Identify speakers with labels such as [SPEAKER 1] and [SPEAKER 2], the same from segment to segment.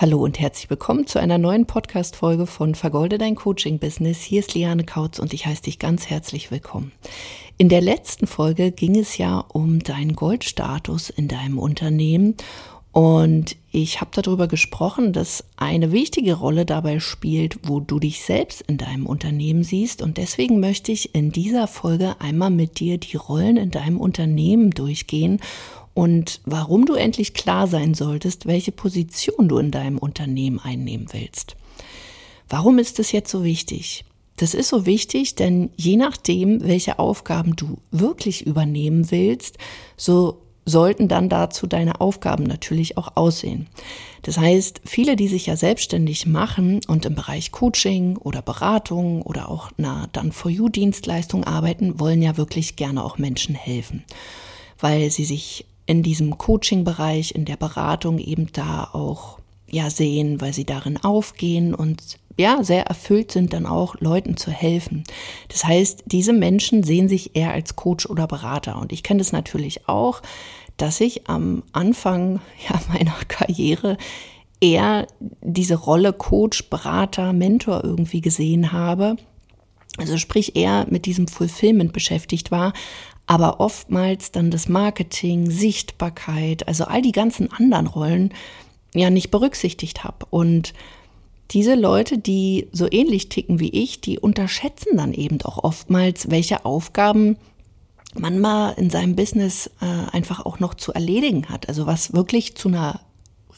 [SPEAKER 1] Hallo und herzlich willkommen zu einer neuen Podcast-Folge von Vergolde dein Coaching-Business. Hier ist Liane Kautz und ich heiße dich ganz herzlich willkommen. In der letzten Folge ging es ja um deinen Goldstatus in deinem Unternehmen und ich habe darüber gesprochen, dass eine wichtige Rolle dabei spielt, wo du dich selbst in deinem Unternehmen siehst. Und deswegen möchte ich in dieser Folge einmal mit dir die Rollen in deinem Unternehmen durchgehen und warum du endlich klar sein solltest, welche Position du in deinem Unternehmen einnehmen willst. Warum ist das jetzt so wichtig? Das ist so wichtig, denn je nachdem, welche Aufgaben du wirklich übernehmen willst, so sollten dann dazu deine Aufgaben natürlich auch aussehen. Das heißt, viele, die sich ja selbstständig machen und im Bereich Coaching oder Beratung oder auch na dann For You Dienstleistung arbeiten, wollen ja wirklich gerne auch Menschen helfen, weil sie sich in diesem Coaching-Bereich, in der Beratung eben da auch ja sehen, weil sie darin aufgehen und ja, sehr erfüllt sind, dann auch Leuten zu helfen. Das heißt, diese Menschen sehen sich eher als Coach oder Berater. Und ich kenne das natürlich auch, dass ich am Anfang ja, meiner Karriere eher diese Rolle Coach, Berater, Mentor irgendwie gesehen habe. Also sprich eher mit diesem Fulfillment beschäftigt war, aber oftmals dann das Marketing, Sichtbarkeit, also all die ganzen anderen Rollen ja nicht berücksichtigt habe. Und diese Leute, die so ähnlich ticken wie ich, die unterschätzen dann eben auch oftmals, welche Aufgaben man mal in seinem Business äh, einfach auch noch zu erledigen hat. Also was wirklich zu einer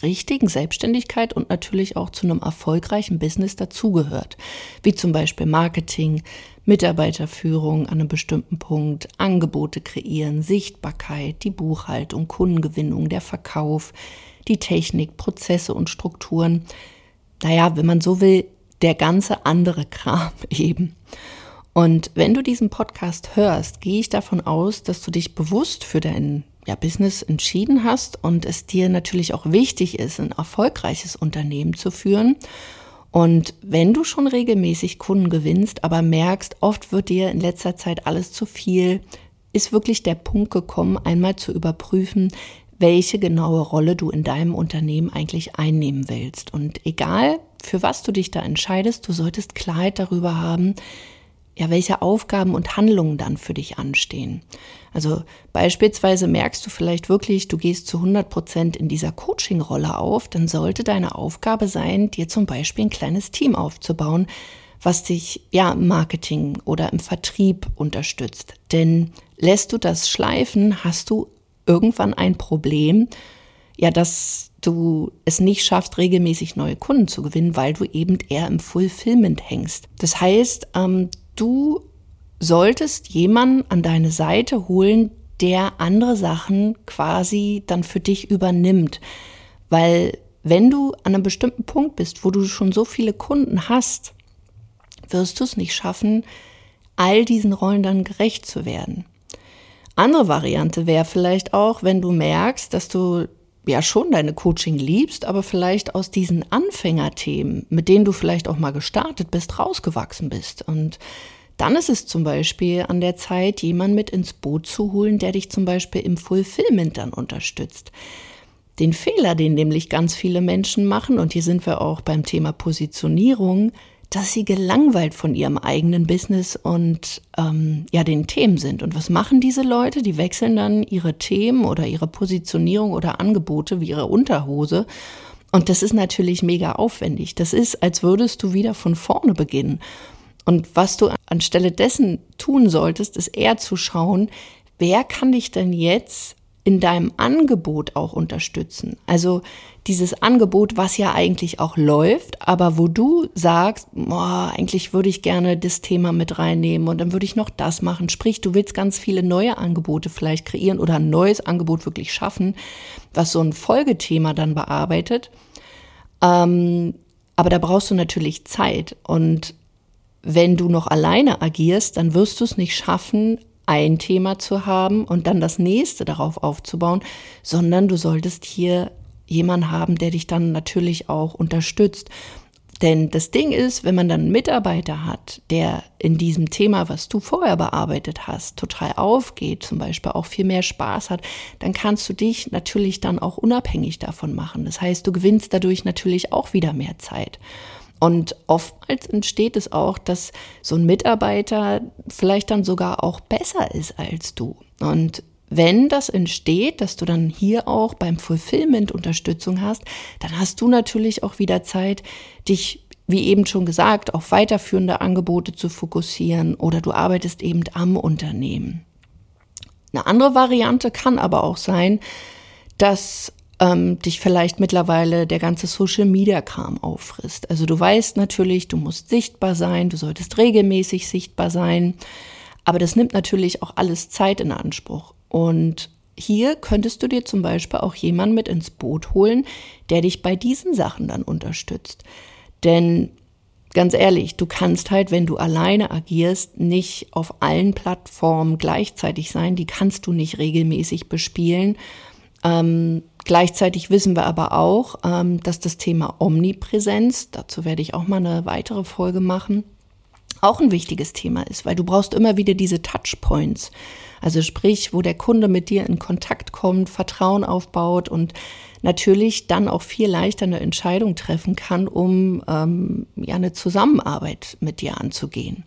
[SPEAKER 1] richtigen Selbstständigkeit und natürlich auch zu einem erfolgreichen Business dazugehört. Wie zum Beispiel Marketing, Mitarbeiterführung an einem bestimmten Punkt, Angebote kreieren, Sichtbarkeit, die Buchhaltung, Kundengewinnung, der Verkauf, die Technik, Prozesse und Strukturen. Naja, wenn man so will, der ganze andere Kram eben. Und wenn du diesen Podcast hörst, gehe ich davon aus, dass du dich bewusst für dein ja, Business entschieden hast und es dir natürlich auch wichtig ist, ein erfolgreiches Unternehmen zu führen und wenn du schon regelmäßig Kunden gewinnst, aber merkst, oft wird dir in letzter Zeit alles zu viel, ist wirklich der Punkt gekommen, einmal zu überprüfen, welche genaue Rolle du in deinem Unternehmen eigentlich einnehmen willst. Und egal, für was du dich da entscheidest, du solltest Klarheit darüber haben, ja, welche Aufgaben und Handlungen dann für dich anstehen. Also beispielsweise merkst du vielleicht wirklich, du gehst zu 100 Prozent in dieser Coaching-Rolle auf, dann sollte deine Aufgabe sein, dir zum Beispiel ein kleines Team aufzubauen, was dich ja im Marketing oder im Vertrieb unterstützt. Denn lässt du das schleifen, hast du irgendwann ein Problem, ja, dass du es nicht schaffst, regelmäßig neue Kunden zu gewinnen, weil du eben eher im Fulfillment hängst. Das heißt, ähm, du solltest jemanden an deine Seite holen, der andere Sachen quasi dann für dich übernimmt. Weil wenn du an einem bestimmten Punkt bist, wo du schon so viele Kunden hast, wirst du es nicht schaffen, all diesen Rollen dann gerecht zu werden. Andere Variante wäre vielleicht auch, wenn du merkst, dass du ja schon deine Coaching liebst, aber vielleicht aus diesen Anfängerthemen, mit denen du vielleicht auch mal gestartet bist, rausgewachsen bist. Und dann ist es zum Beispiel an der Zeit, jemanden mit ins Boot zu holen, der dich zum Beispiel im Fulfillment dann unterstützt. Den Fehler, den nämlich ganz viele Menschen machen, und hier sind wir auch beim Thema Positionierung, dass sie gelangweilt von ihrem eigenen Business und ähm, ja den Themen sind. Und was machen diese Leute? Die wechseln dann ihre Themen oder ihre Positionierung oder Angebote wie ihre Unterhose. Und das ist natürlich mega aufwendig. Das ist, als würdest du wieder von vorne beginnen. Und was du anstelle dessen tun solltest, ist eher zu schauen, wer kann dich denn jetzt in deinem Angebot auch unterstützen. Also dieses Angebot, was ja eigentlich auch läuft, aber wo du sagst, boah, eigentlich würde ich gerne das Thema mit reinnehmen und dann würde ich noch das machen. Sprich, du willst ganz viele neue Angebote vielleicht kreieren oder ein neues Angebot wirklich schaffen, was so ein Folgethema dann bearbeitet. Ähm, aber da brauchst du natürlich Zeit und wenn du noch alleine agierst, dann wirst du es nicht schaffen, ein Thema zu haben und dann das nächste darauf aufzubauen, sondern du solltest hier jemanden haben, der dich dann natürlich auch unterstützt. Denn das Ding ist, wenn man dann einen Mitarbeiter hat, der in diesem Thema, was du vorher bearbeitet hast, total aufgeht, zum Beispiel auch viel mehr Spaß hat, dann kannst du dich natürlich dann auch unabhängig davon machen. Das heißt, du gewinnst dadurch natürlich auch wieder mehr Zeit. Und oftmals entsteht es auch, dass so ein Mitarbeiter vielleicht dann sogar auch besser ist als du. Und wenn das entsteht, dass du dann hier auch beim Fulfillment Unterstützung hast, dann hast du natürlich auch wieder Zeit, dich, wie eben schon gesagt, auf weiterführende Angebote zu fokussieren oder du arbeitest eben am Unternehmen. Eine andere Variante kann aber auch sein, dass ähm, dich vielleicht mittlerweile der ganze Social Media Kram auffrisst. Also du weißt natürlich, du musst sichtbar sein, du solltest regelmäßig sichtbar sein, aber das nimmt natürlich auch alles Zeit in Anspruch. Und hier könntest du dir zum Beispiel auch jemanden mit ins Boot holen, der dich bei diesen Sachen dann unterstützt. Denn ganz ehrlich, du kannst halt, wenn du alleine agierst, nicht auf allen Plattformen gleichzeitig sein. Die kannst du nicht regelmäßig bespielen. Ähm, gleichzeitig wissen wir aber auch, ähm, dass das Thema Omnipräsenz, dazu werde ich auch mal eine weitere Folge machen, auch ein wichtiges Thema ist, weil du brauchst immer wieder diese Touchpoints. Also sprich, wo der Kunde mit dir in Kontakt kommt, Vertrauen aufbaut und natürlich dann auch viel leichter eine Entscheidung treffen kann, um ähm, ja eine Zusammenarbeit mit dir anzugehen.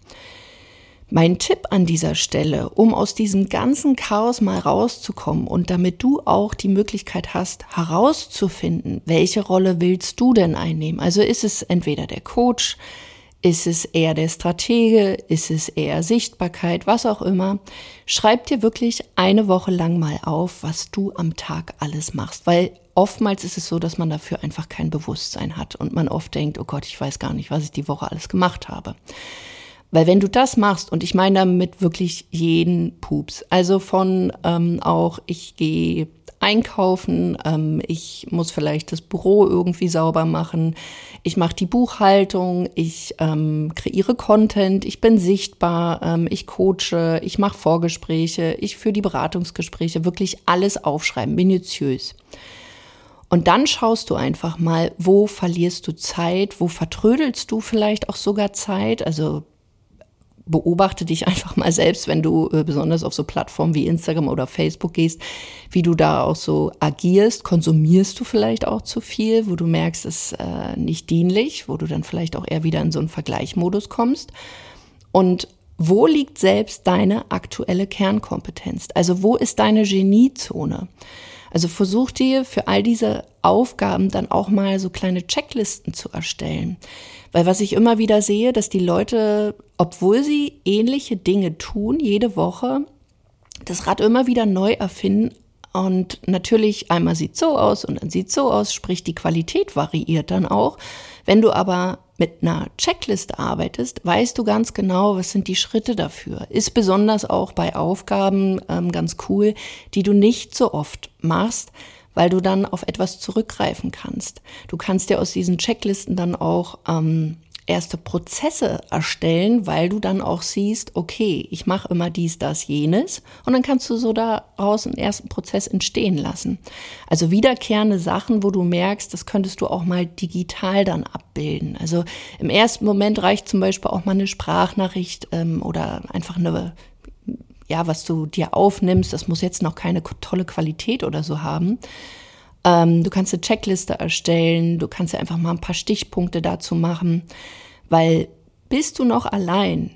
[SPEAKER 1] Mein Tipp an dieser Stelle, um aus diesem ganzen Chaos mal rauszukommen und damit du auch die Möglichkeit hast, herauszufinden, welche Rolle willst du denn einnehmen? Also ist es entweder der Coach, ist es eher der Stratege? Ist es eher Sichtbarkeit? Was auch immer. Schreib dir wirklich eine Woche lang mal auf, was du am Tag alles machst. Weil oftmals ist es so, dass man dafür einfach kein Bewusstsein hat und man oft denkt, oh Gott, ich weiß gar nicht, was ich die Woche alles gemacht habe. Weil wenn du das machst, und ich meine damit wirklich jeden Pups, also von ähm, auch, ich gehe einkaufen, ähm, ich muss vielleicht das Büro irgendwie sauber machen, ich mache die Buchhaltung, ich ähm, kreiere Content, ich bin sichtbar, ähm, ich coache, ich mache Vorgespräche, ich führe die Beratungsgespräche, wirklich alles aufschreiben, minutiös. Und dann schaust du einfach mal, wo verlierst du Zeit, wo vertrödelst du vielleicht auch sogar Zeit. Also beobachte dich einfach mal selbst, wenn du äh, besonders auf so Plattformen wie Instagram oder Facebook gehst, wie du da auch so agierst. Konsumierst du vielleicht auch zu viel, wo du merkst, es ist äh, nicht dienlich, wo du dann vielleicht auch eher wieder in so einen Vergleichmodus kommst. Und wo liegt selbst deine aktuelle Kernkompetenz? Also wo ist deine Geniezone? Also versuch dir für all diese Aufgaben dann auch mal so kleine Checklisten zu erstellen. Weil was ich immer wieder sehe, dass die Leute, obwohl sie ähnliche Dinge tun, jede Woche, das Rad immer wieder neu erfinden. Und natürlich einmal sieht so aus und dann sieht so aus, sprich die Qualität variiert dann auch. Wenn du aber mit einer Checkliste arbeitest, weißt du ganz genau, was sind die Schritte dafür. Ist besonders auch bei Aufgaben ähm, ganz cool, die du nicht so oft machst, weil du dann auf etwas zurückgreifen kannst. Du kannst dir aus diesen Checklisten dann auch ähm, erste Prozesse erstellen, weil du dann auch siehst, okay, ich mache immer dies, das, jenes und dann kannst du so daraus einen ersten Prozess entstehen lassen. Also wiederkehrende Sachen, wo du merkst, das könntest du auch mal digital dann abbilden. Also im ersten Moment reicht zum Beispiel auch mal eine Sprachnachricht ähm, oder einfach eine ja, was du dir aufnimmst, das muss jetzt noch keine tolle Qualität oder so haben, ähm, du kannst eine Checkliste erstellen, du kannst ja einfach mal ein paar Stichpunkte dazu machen, weil bist du noch allein,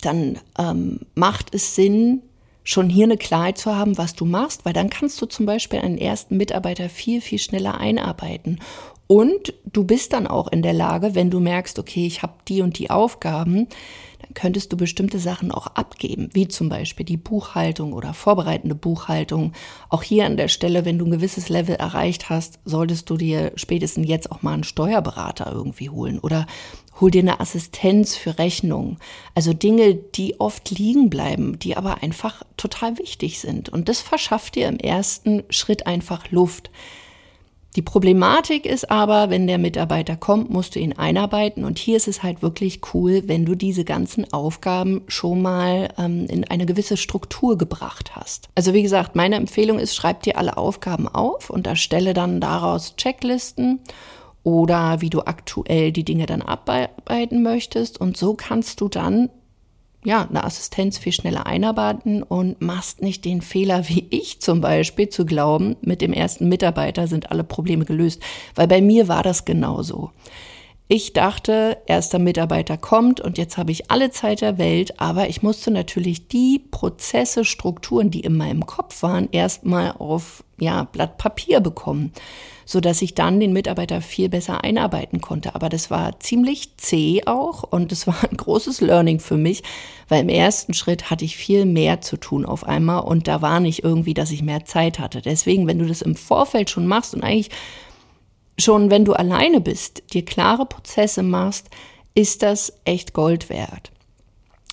[SPEAKER 1] dann ähm, macht es Sinn, schon hier eine Klarheit zu haben, was du machst, weil dann kannst du zum Beispiel einen ersten Mitarbeiter viel, viel schneller einarbeiten. Und du bist dann auch in der Lage, wenn du merkst, okay, ich habe die und die Aufgaben, könntest du bestimmte Sachen auch abgeben, wie zum Beispiel die Buchhaltung oder vorbereitende Buchhaltung. Auch hier an der Stelle, wenn du ein gewisses Level erreicht hast, solltest du dir spätestens jetzt auch mal einen Steuerberater irgendwie holen oder hol dir eine Assistenz für Rechnungen. Also Dinge, die oft liegen bleiben, die aber einfach total wichtig sind. Und das verschafft dir im ersten Schritt einfach Luft. Die Problematik ist aber, wenn der Mitarbeiter kommt, musst du ihn einarbeiten. Und hier ist es halt wirklich cool, wenn du diese ganzen Aufgaben schon mal ähm, in eine gewisse Struktur gebracht hast. Also wie gesagt, meine Empfehlung ist, schreib dir alle Aufgaben auf und erstelle dann daraus Checklisten oder wie du aktuell die Dinge dann abarbeiten möchtest. Und so kannst du dann ja, eine Assistenz viel schneller einarbeiten und machst nicht den Fehler, wie ich zum Beispiel, zu glauben, mit dem ersten Mitarbeiter sind alle Probleme gelöst. Weil bei mir war das genauso. Ich dachte, erster Mitarbeiter kommt und jetzt habe ich alle Zeit der Welt, aber ich musste natürlich die Prozesse, Strukturen, die in meinem Kopf waren, erstmal auf ja, Blatt Papier bekommen, so dass ich dann den Mitarbeiter viel besser einarbeiten konnte. Aber das war ziemlich zäh auch und es war ein großes Learning für mich, weil im ersten Schritt hatte ich viel mehr zu tun auf einmal und da war nicht irgendwie, dass ich mehr Zeit hatte. Deswegen, wenn du das im Vorfeld schon machst und eigentlich schon wenn du alleine bist, dir klare Prozesse machst, ist das echt Gold wert.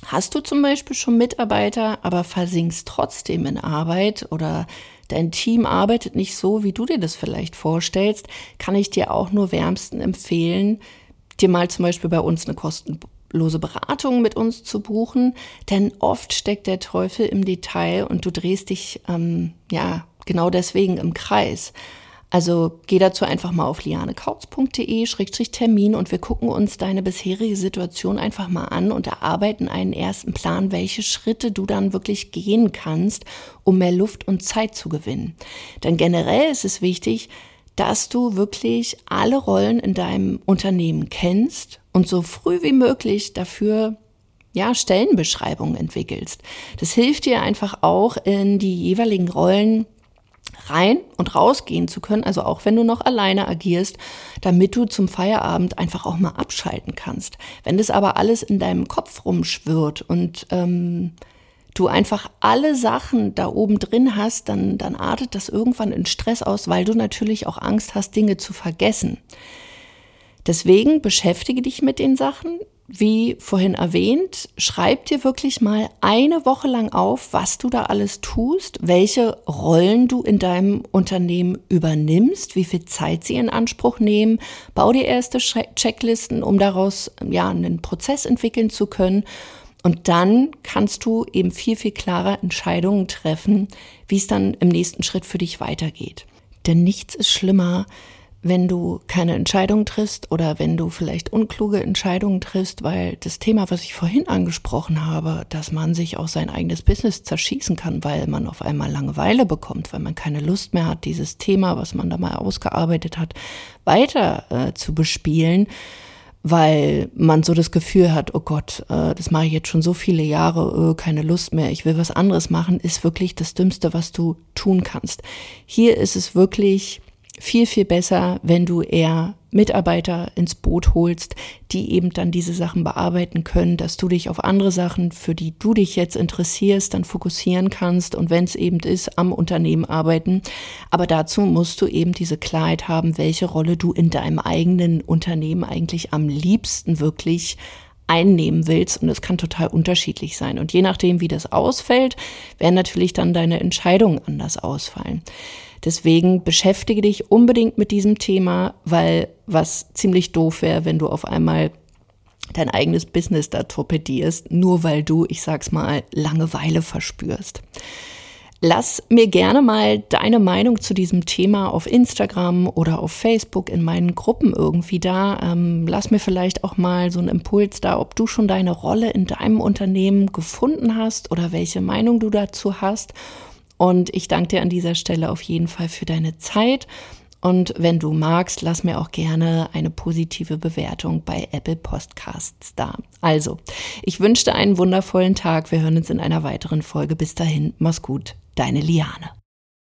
[SPEAKER 1] Hast du zum Beispiel schon Mitarbeiter, aber versinkst trotzdem in Arbeit oder dein Team arbeitet nicht so, wie du dir das vielleicht vorstellst, kann ich dir auch nur wärmsten empfehlen, dir mal zum Beispiel bei uns eine kostenlose Beratung mit uns zu buchen, denn oft steckt der Teufel im Detail und du drehst dich ähm, ja genau deswegen im Kreis. Also geh dazu einfach mal auf lianekautz.de-termin und wir gucken uns deine bisherige Situation einfach mal an und erarbeiten einen ersten Plan, welche Schritte du dann wirklich gehen kannst, um mehr Luft und Zeit zu gewinnen. Denn generell ist es wichtig, dass du wirklich alle Rollen in deinem Unternehmen kennst und so früh wie möglich dafür ja, Stellenbeschreibungen entwickelst. Das hilft dir einfach auch in die jeweiligen Rollen rein und rausgehen zu können, also auch wenn du noch alleine agierst, damit du zum Feierabend einfach auch mal abschalten kannst. Wenn das aber alles in deinem Kopf rumschwirrt und ähm, du einfach alle Sachen da oben drin hast, dann, dann artet das irgendwann in Stress aus, weil du natürlich auch Angst hast, Dinge zu vergessen. Deswegen beschäftige dich mit den Sachen, wie vorhin erwähnt, schreib dir wirklich mal eine Woche lang auf, was du da alles tust, welche Rollen du in deinem Unternehmen übernimmst, wie viel Zeit sie in Anspruch nehmen. Bau dir erste Checklisten, um daraus ja einen Prozess entwickeln zu können. Und dann kannst du eben viel, viel klarer Entscheidungen treffen, wie es dann im nächsten Schritt für dich weitergeht. Denn nichts ist schlimmer, wenn du keine Entscheidung triffst oder wenn du vielleicht unkluge Entscheidungen triffst, weil das Thema, was ich vorhin angesprochen habe, dass man sich auch sein eigenes Business zerschießen kann, weil man auf einmal Langeweile bekommt, weil man keine Lust mehr hat, dieses Thema, was man da mal ausgearbeitet hat, weiter äh, zu bespielen, weil man so das Gefühl hat, oh Gott, äh, das mache ich jetzt schon so viele Jahre, äh, keine Lust mehr, ich will was anderes machen, ist wirklich das Dümmste, was du tun kannst. Hier ist es wirklich viel, viel besser, wenn du eher Mitarbeiter ins Boot holst, die eben dann diese Sachen bearbeiten können, dass du dich auf andere Sachen, für die du dich jetzt interessierst, dann fokussieren kannst und wenn es eben ist, am Unternehmen arbeiten. Aber dazu musst du eben diese Klarheit haben, welche Rolle du in deinem eigenen Unternehmen eigentlich am liebsten wirklich einnehmen willst. Und es kann total unterschiedlich sein. Und je nachdem, wie das ausfällt, werden natürlich dann deine Entscheidungen anders ausfallen. Deswegen beschäftige dich unbedingt mit diesem Thema, weil was ziemlich doof wäre, wenn du auf einmal dein eigenes Business da torpedierst, nur weil du, ich sag's mal, Langeweile verspürst. Lass mir gerne mal deine Meinung zu diesem Thema auf Instagram oder auf Facebook in meinen Gruppen irgendwie da. Ähm, lass mir vielleicht auch mal so einen Impuls da, ob du schon deine Rolle in deinem Unternehmen gefunden hast oder welche Meinung du dazu hast und ich danke dir an dieser Stelle auf jeden Fall für deine Zeit. Und wenn du magst, lass mir auch gerne eine positive Bewertung bei Apple Podcasts da. Also, ich wünsche dir einen wundervollen Tag. Wir hören uns in einer weiteren Folge. Bis dahin, mach's gut. Deine Liane.